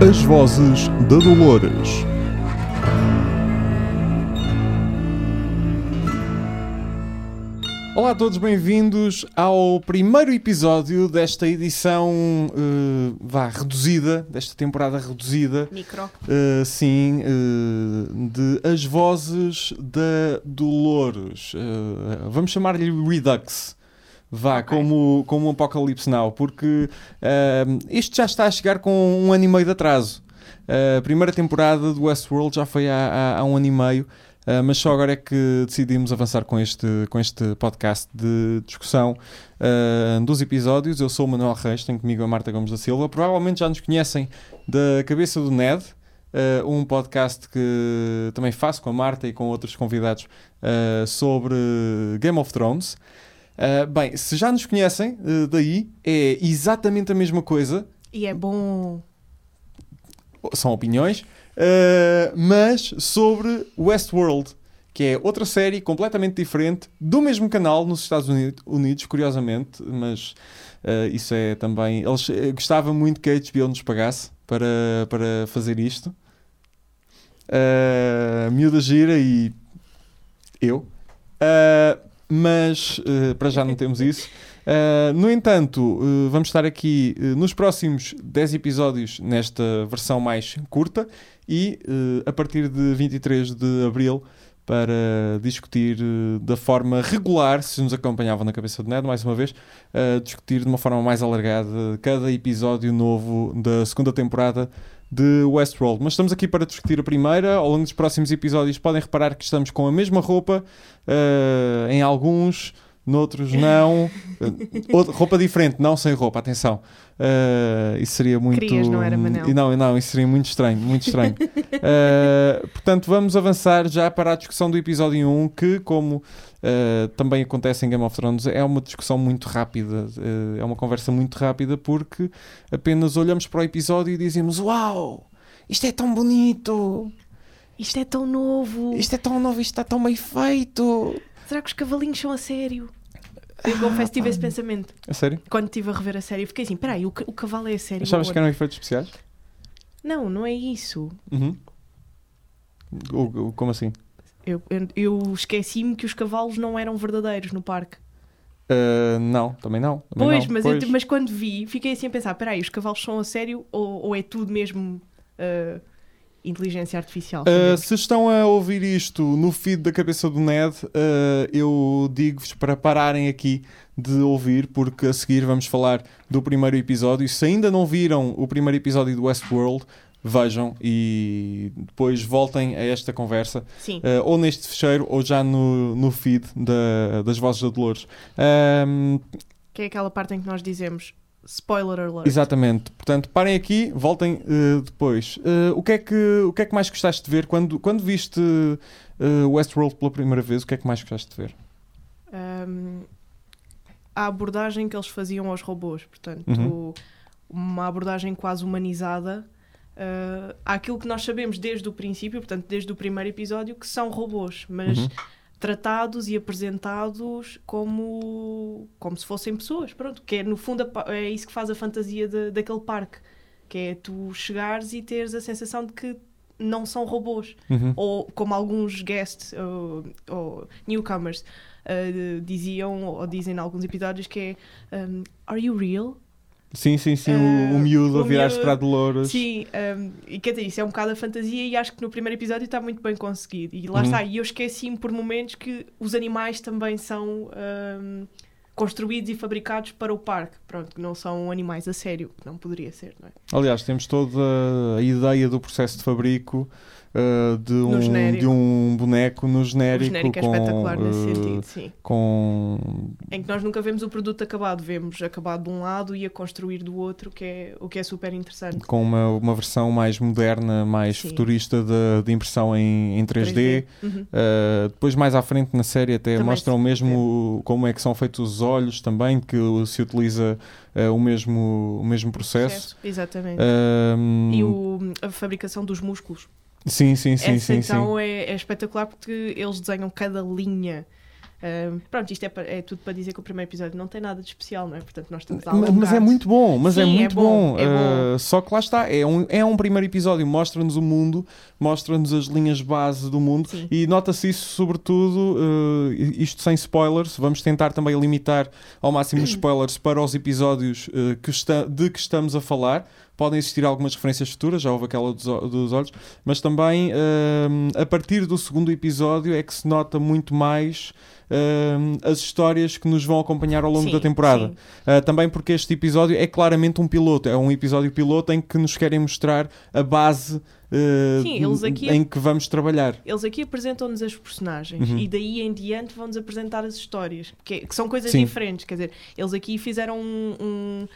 As Vozes da Dolores. Olá a todos, bem-vindos ao primeiro episódio desta edição uh, vá, reduzida, desta temporada reduzida. Micro. Uh, sim, uh, de As Vozes da Dolores. Uh, vamos chamar-lhe Redux. Vá, Ok. como, como um Apocalipse Now, porque uh, isto já está a chegar com um ano e meio de atraso. Uh, a primeira temporada do Westworld já foi há, há, há um ano e meio, uh, mas só agora é que decidimos avançar com este, com este podcast de discussão uh, dos episódios. Eu sou o Manuel Reis, tenho comigo a Marta Gomes da Silva. Provavelmente já nos conhecem da Cabeça do Ned, uh, um podcast que também faço com a Marta e com outros convidados uh, sobre Game of Thrones. Uh, bem, se já nos conhecem uh, daí, é exatamente a mesma coisa, E é bom. são opiniões, uh, mas sobre Westworld, que é outra série completamente diferente, do mesmo canal nos Estados Uni- Unidos, curiosamente, mas isso é também. Eles eh, gostava muito que a HBO nos pagasse para, para fazer isto. Uh, miúda gira e eu. Uh, mas uh, para já não temos isso. Uh, no entanto, uh, vamos estar aqui nos próximos 10 episódios nesta versão mais curta e a partir de 23 de abril para discutir da forma regular, se nos acompanhavam na cabeça do Ned, mais uma vez, discutir de uma forma mais alargada cada episódio novo da segunda temporada de Westworld. Mas estamos aqui para discutir a primeira. Ao longo dos próximos episódios podem reparar que estamos com a mesma roupa, uh, em alguns, noutros não. Outra- roupa diferente, não sem roupa, atenção. Uh, isso seria muito. Querias, não era, Manel? E Não, não, isso seria muito estranho, muito estranho. Uh, portanto, vamos avançar já para a discussão do episódio 1, que, como uh, também acontece em Game of Thrones, é uma discussão muito rápida, uh, é uma conversa muito rápida, porque apenas olhamos para o episódio e dizemos: Uau! Isto é tão bonito! Isto é tão novo. Isto é tão novo, isto está tão bem feito! Será que os cavalinhos são a sério? Eu confesso que tive esse pensamento. A sério? Quando estive a rever a série, fiquei assim: peraí, o, o cavalo é a sério? Achavas que eram efeitos especiais? Não, não é isso. Uhum. O- o- como assim? Eu, eu, eu esqueci-me que os cavalos não eram verdadeiros no parque. Uh, não, também não. também Pois, não. mas, eu- Pois. mas quando vi, fiquei assim a pensar: peraí, os cavalos são a sério ou, ou é tudo mesmo ah, inteligência artificial? Uh, se estão a ouvir isto no feed da cabeça do Ned, uh, eu digo-vos para pararem aqui de ouvir, porque a seguir vamos falar do primeiro episódio. Se ainda não viram o primeiro episódio do Westworld, vejam e depois voltem a esta conversa, uh, ou neste fecheiro, ou já no, no feed da- das Vozes da Dolores. Um, Que é aquela parte em que nós dizemos spoiler alert. Exatamente. Portanto, parem aqui, voltem uh, depois. Uh, o, que é que, o que é que mais gostaste de ver? Quando, quando viste uh, Westworld pela primeira vez, o que é que mais gostaste de ver? Um, a abordagem que eles faziam aos robôs, portanto, Uhum. uma abordagem quase humanizada uh, àquilo que nós sabemos desde o princípio, portanto, desde o primeiro episódio, que são robôs, mas Uhum. tratados e apresentados como, como se fossem pessoas, pronto, que é no fundo a é isso que faz a fantasia de- daquele parque, que é tu chegares e teres a sensação de que não são robôs Uhum. ou como alguns guests ou, ou newcomers uh, diziam ou dizem em alguns episódios que é um, Are you real? Sim, sim, sim. o, Uh, o miúdo a o virar-se miúdo- para a Dolores. Sim, um, e quer dizer, isso é um bocado a fantasia e acho que no primeiro episódio está muito bem conseguido. E lá Uhum. está, e eu esqueci-me por momentos que os animais também são um, construídos e fabricados para o parque. Pronto, que não são animais a sério, que não poderia ser, não é? Aliás, temos toda a ideia do processo de fabrico uh, de, um, genérico. de um boneco no O genérico. genérico é com, espetacular nesse uh, sentido, sim. Com Em que nós nunca vemos o produto acabado, vemos acabado de um lado e a construir do outro, que é, o que é super interessante. com uma, uma versão mais moderna, mais Sim. futurista de, de impressão em, em 3D. Uhum. Uh, depois, mais à frente na série, até Também mostram mesmo como é que são feitos os olhos também, que se utiliza uh, o, mesmo, o mesmo processo. Exatamente. E o, a fabricação dos músculos. Sim, sim, sim, Essa sim, sim. então É, é espetacular porque eles desenham cada linha Um, pronto, isto é, é tudo para dizer que o primeiro episódio não tem nada de especial, não é? Portanto, nós estamos a Ma- Mas é alongar. muito bom, mas é Sim, é muito bom, bom. é bom. Uh, só que lá está, é um, é um primeiro episódio, mostra-nos o mundo, mostra-nos as linhas base do mundo Sim. e nota-se isso, sobretudo, uh, isto sem spoilers. Vamos tentar também limitar ao máximo os spoilers para os episódios uh, que está, de que estamos a falar. Podem existir algumas referências futuras, já houve aquela dos, dos olhos, mas também um, a partir do segundo episódio é que se nota muito mais um, as histórias que nos vão acompanhar ao longo Sim, da temporada. Uh, também porque este episódio é claramente um piloto, é um episódio piloto em que nos querem mostrar a base uh, Sim, aqui- em que vamos trabalhar. Eles aqui apresentam-nos as personagens Uhum. e daí em diante vão-nos apresentar as histórias, que, que são coisas Sim. diferentes. Quer dizer, eles aqui fizeram um, um,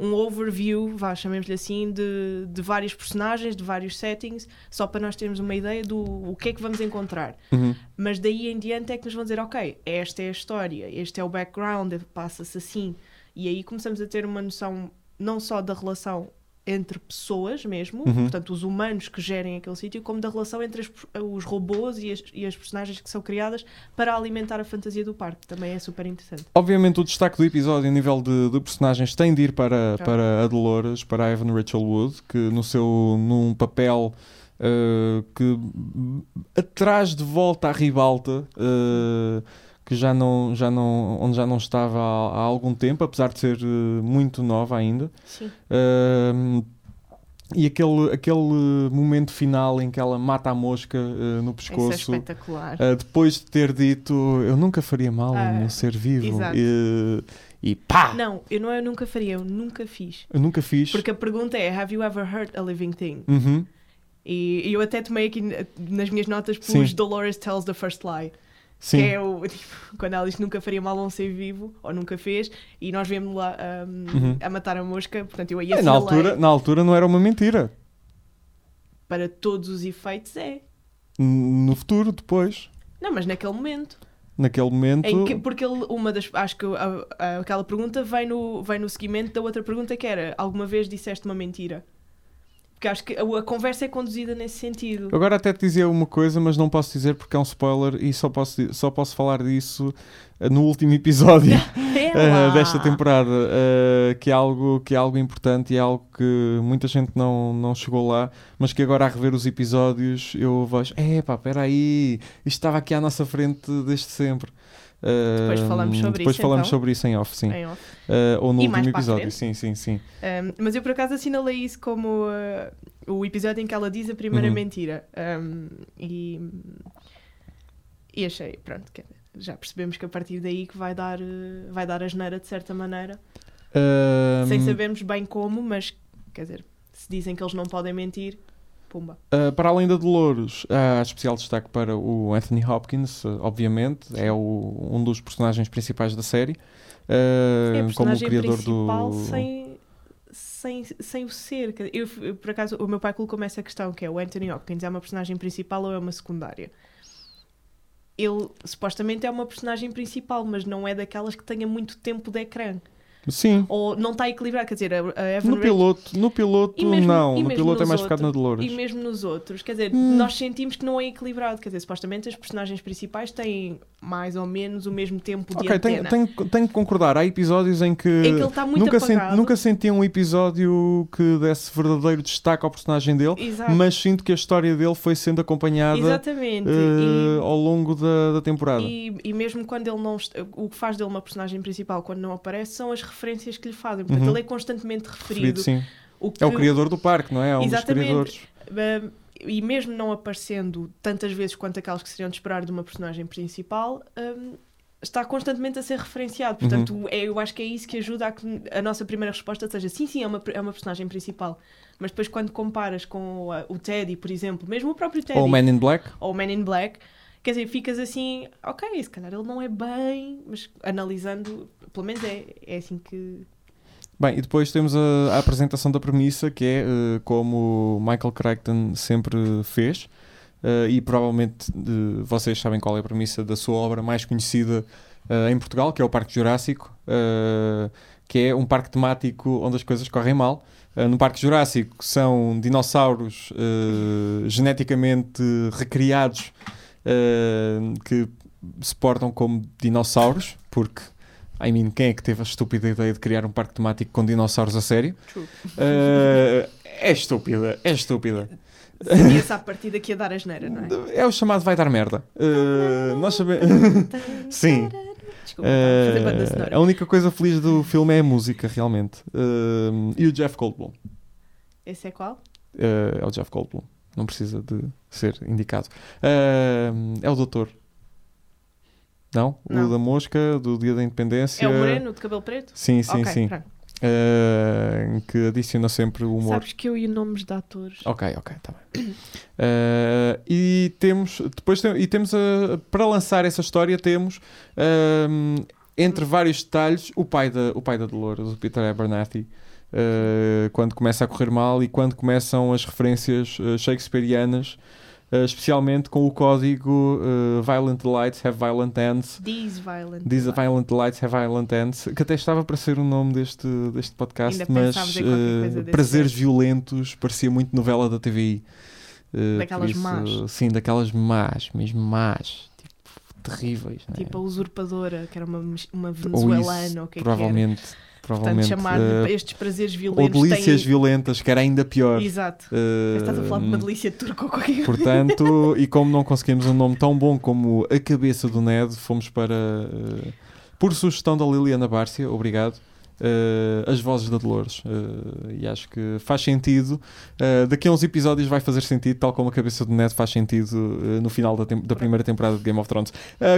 um overview, vá, chamemos-lhe assim, de, de vários personagens, de vários settings, só para nós termos uma ideia do o que é que vamos encontrar. Uhum. Mas daí em diante é que nos vão dizer, ok, esta é a história, este é o background, passa-se assim. E aí começamos a ter uma noção não só da relação entre pessoas mesmo, Uhum. portanto os humanos que gerem aquele sítio, como da relação entre as- os robôs e as, e as personagens que são criadas para alimentar a fantasia do parque. Também é super interessante. Obviamente o destaque do episódio a nível de, de personagens tem de ir para, Já. para a Dolores, para a Evan Rachel Wood, que no seu num papel uh, que atrás de volta à ribalta, uh, que já não, já não, onde já não estava há, há algum tempo, apesar de ser uh, muito nova ainda. Sim. Um, e aquele, aquele momento final em que ela mata a mosca uh, no Isso é pescoço, espetacular. uh, depois de ter dito eu nunca faria mal a Ah, um ser vivo, exato. e, e pá! Não, eu não eu nunca faria, eu nunca fiz. Eu nunca fiz. Porque a pergunta é: Have you ever hurt a living thing? Uhum. E e eu até tomei aqui nas minhas notas Sim. Dolores tells the first lie. Sim. Que é o, tipo, quando ela diz que nunca faria mal a um ser vivo, ou nunca fez, e nós vemos lá um, Uhum. a matar a mosca, portanto eu aí É, na, altura, na altura não era uma mentira. Para todos os efeitos é. No futuro, depois, Não, mas naquele momento. naquele momento. Que, porque ele, uma das. Acho que a- a- aquela pergunta vem no, vem no seguimento da outra pergunta que era: Alguma vez disseste uma mentira? Porque acho que a, a conversa é conduzida nesse sentido. Agora até te dizia uma coisa, mas não posso dizer porque é um spoiler e só posso, só posso falar disso eh, no último episódio. Uh, desta temporada, uh, que, é algo, que é algo importante e é algo que muita gente não, não chegou lá, mas que agora a rever os episódios eu vejo, é pá, espera aí, isto estava aqui à nossa frente desde sempre. Uh, Depois falamos sobre depois isso, falamos então. sobre isso em off, sim. Em off. Uh, ou no E último episódio, sim, sim, sim. Um, mas eu por acaso assinalei isso como uh, o episódio em que ela diz a primeira Uhum. mentira. Um, e, e achei, pronto, dizer, já percebemos que a partir daí que vai dar, uh, vai dar a geneira de certa maneira. Um, Sem sabermos bem como, mas quer dizer, se dizem que eles não podem mentir, pumba. Uh, para além da Dolores, há especial destaque para o Anthony Hopkins, uh, obviamente, é o- um dos personagens principais da série. uh, é a como o criador principal do. sem, sem, sem o ser. Eu, eu, por acaso, o meu pai colocou-me essa questão, que é o Anthony Hopkins é uma personagem principal ou é uma secundária? Ele supostamente é uma personagem principal, mas não é daquelas que tenha muito tempo de ecrã. Sim, Ou não está equilibrado. Quer dizer, a a Evan no piloto, no piloto mesmo- não, no piloto é mais focado na Dolores. E mesmo nos outros, quer dizer, Hum. nós sentimos que não é equilibrado. Quer dizer, supostamente as personagens principais têm mais ou menos o mesmo tempo de Ok, tenho, antena. tenho, tenho que concordar. Há episódios em que, Em que ele está muito nunca, sen- apagado. nunca senti um episódio que desse verdadeiro destaque ao personagem dele, Exato. mas sinto que a história dele foi sendo acompanhada Exatamente. eh, E- ao longo da, da temporada. E, e mesmo quando ele não. O que faz dele uma personagem principal quando não aparece são as referências que lhe fazem. Portanto, Uhum. ele é constantemente referido. Referido, sim. O que, É o criador do parque, não é? É um Exatamente. dos criadores. um, e mesmo não aparecendo tantas vezes quanto aquelas que seriam de esperar de uma personagem principal, um, está constantemente a ser referenciado. Uhum. Portanto, é- eu acho que é isso que ajuda a que a nossa primeira resposta seja sim, sim, é uma, é uma personagem principal. Mas depois, quando comparas com a- o Teddy, por exemplo, mesmo o próprio Teddy Ou o Man in Black. ou Man in Black, quer dizer, ficas assim, ok, se calhar ele não é bem, mas analisando, pelo menos é, é assim que. Bem, e depois temos a, a apresentação da premissa, que é eh, como Michael Crichton sempre fez, eh, e provavelmente vocês sabem qual é a premissa da sua obra mais conhecida eh, em Portugal, que é o Parque Jurássico, que é um parque temático onde as coisas correm mal. No Parque Jurássico são dinossauros geneticamente recriados eh, que se portam como dinossauros, porque, I mean, quem é que teve a estúpida ideia de criar um parque temático com dinossauros a sério? True. Uh, é estúpida, é estúpida. Sabia-se à partida que ia dar a geneira, não é? É o chamado vai dar merda. Uh, nós sabemos. Sim. Desculpa, Uh, a única coisa feliz do filme é a música, realmente. Uh, e o Jeff Goldblum. Esse é qual? Uh, é o Jeff Goldblum. Não precisa de ser indicado. Uh, é o doutor. Não? Não. O da mosca, do Dia da Independência. É o moreno de cabelo preto? Sim, sim, ok, sim. Uh, que adiciona sempre o humor. Sabes que eu e nomes de atores. Ok, ok, tá bem. Uh, e temos, depois tem- e temos a- para lançar essa história temos um, entre vários detalhes o pai da, o pai da Dolores, o Peter Abernathy, uh, quando começa a correr mal e quando começam as referências uh, shakespearianas, uh, especialmente com o código Violent Delights Have Violent Ends. These Violent. These Violent Delights Have Violent Ends, que até estava para ser o nome deste, deste podcast, Ainda mas Prazeres género. Violentos parecia muito novela da TVI. Daquelas isso, más. Sim, daquelas más, mesmo más, terríveis. é? Tipo a usurpadora, que era uma, uma Ou isso, venezuelana, ou o que é que era. provavelmente. Portanto, provavelmente chamar uh, estes prazeres ou violentos delícias têm... violentas, que era ainda pior. Exato. Uh, Estás a falar de uma delícia turca ou qualquer coisa. Portanto, e como não conseguimos um nome tão bom como A Cabeça do Ned, fomos para, uh, por sugestão da Liliana Bárcia, obrigado, uh, As Vozes da Dolores. Uh, e acho que faz sentido. Uh, daqui a uns episódios vai fazer sentido, tal como A Cabeça do Ned faz sentido no final da, da primeira temporada de Game of Thrones.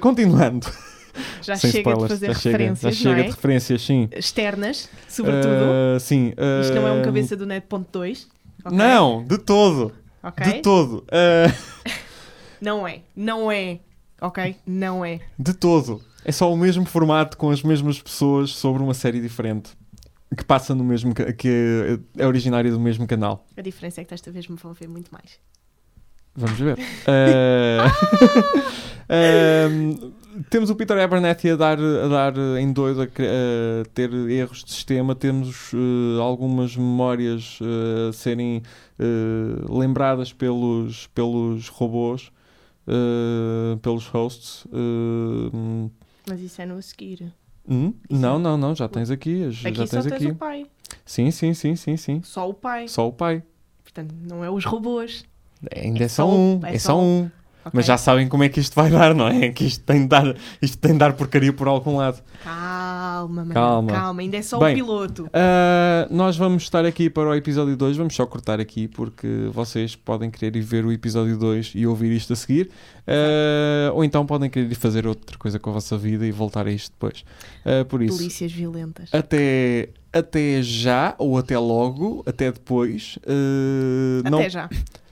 Continuando, Já sem chega spoilers, de fazer já chega, referências, já chega é? de referências, sim. Externas, sobretudo. Sim. Isto não é um cabeça do net ponto 2. Não, de todo. Ok? De todo. Não é. Não é. Ok? Não é. De todo. É só o mesmo formato com as mesmas pessoas sobre uma série diferente. Que passa no mesmo. que é, originária do mesmo canal. A diferença é que desta vez me vão ver muito mais. Vamos ver. Eh, ehm, temos o Peter Abernathy a dar, a dar em doido, a, a ter erros de sistema. Temos eh, algumas memórias a serem lembradas pelos, pelos robôs, pelos hosts. Mas isso é no a seguir. Hum? Isso Não, é- não, não, já tens aqui. Já Aqui só tens tens aqui. o pai. Sim, sim, sim, sim, sim. Só o pai. Só o pai. Portanto, não é os robôs. Ainda é, É só só um. um, É, é só só um. ok? Mas já sabem como é que isto vai dar, não é? Que isto tem de dar, isto tem de dar porcaria por algum lado. Calma, mano. Calma. Calma. Ainda é só Bem, o piloto. Ah, nós vamos estar aqui para o episódio 2. Vamos só cortar aqui porque vocês podem querer ir ver o episódio 2 e ouvir isto a seguir. Ah, ou então podem querer ir fazer outra coisa com a vossa vida e voltar a isto depois. Ah, por isso, Delícias violentas. até, até já ou até logo, até depois. Até não, já.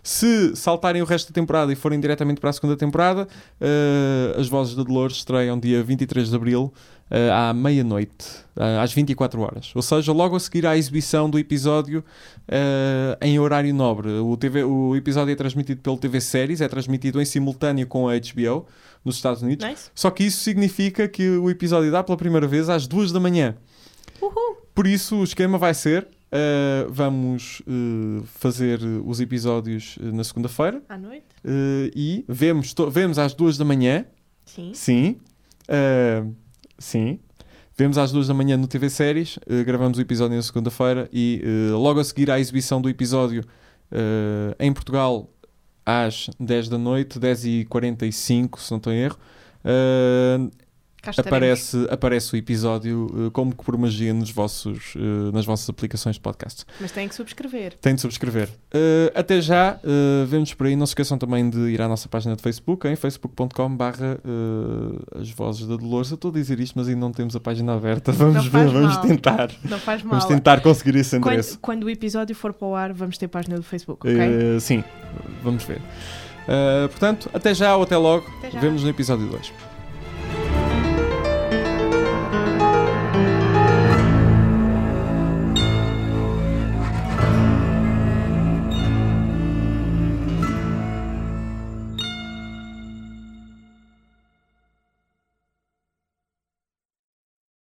Se saltarem o resto da temporada e forem diretamente para a segunda temporada, eh, as Vozes da Dolores estreiam dia 23 de Abril eh, à meia-noite, eh, às 24 horas. Ou seja, logo a seguir à exibição do episódio eh, em horário nobre. O, TV, o episódio é transmitido pelo TV Séries, é transmitido em simultâneo com a HBO nos Estados Unidos. Nice. Só que isso significa que o episódio dá pela primeira vez às 2 da manhã. Uhul. Por isso, o esquema vai ser: uh, vamos uh, fazer os episódios uh, na segunda-feira À noite? uh, e vemos, vemos às duas da manhã. Sim. Sim. Sim. Vemos às duas da manhã no TV Séries, uh, gravamos o episódio na segunda-feira e uh, logo a seguir à exibição do episódio uh, em Portugal às 10 da noite, 10h45, se não estou em erro. Aparece, aparece o episódio uh, como que por magia nos vossos, uh, nas vossas aplicações de podcast. Mas têm que subscrever. Tem de subscrever. Uh, até já, uh, vemos por aí. Não se esqueçam também de ir à nossa página de Facebook, em facebook.com barra as vozes da Dolores. Eu estou a dizer isto, mas ainda não temos a página aberta. Vamos ver, faz vamos mal. tentar. Não faz mal. Vamos tentar conseguir esse endereço. Quando, quando o episódio for para o ar, vamos ter página do Facebook, ok? Uh, sim, vamos ver. Uh, portanto, até já ou até logo. Até já. Vemos no episódio 2.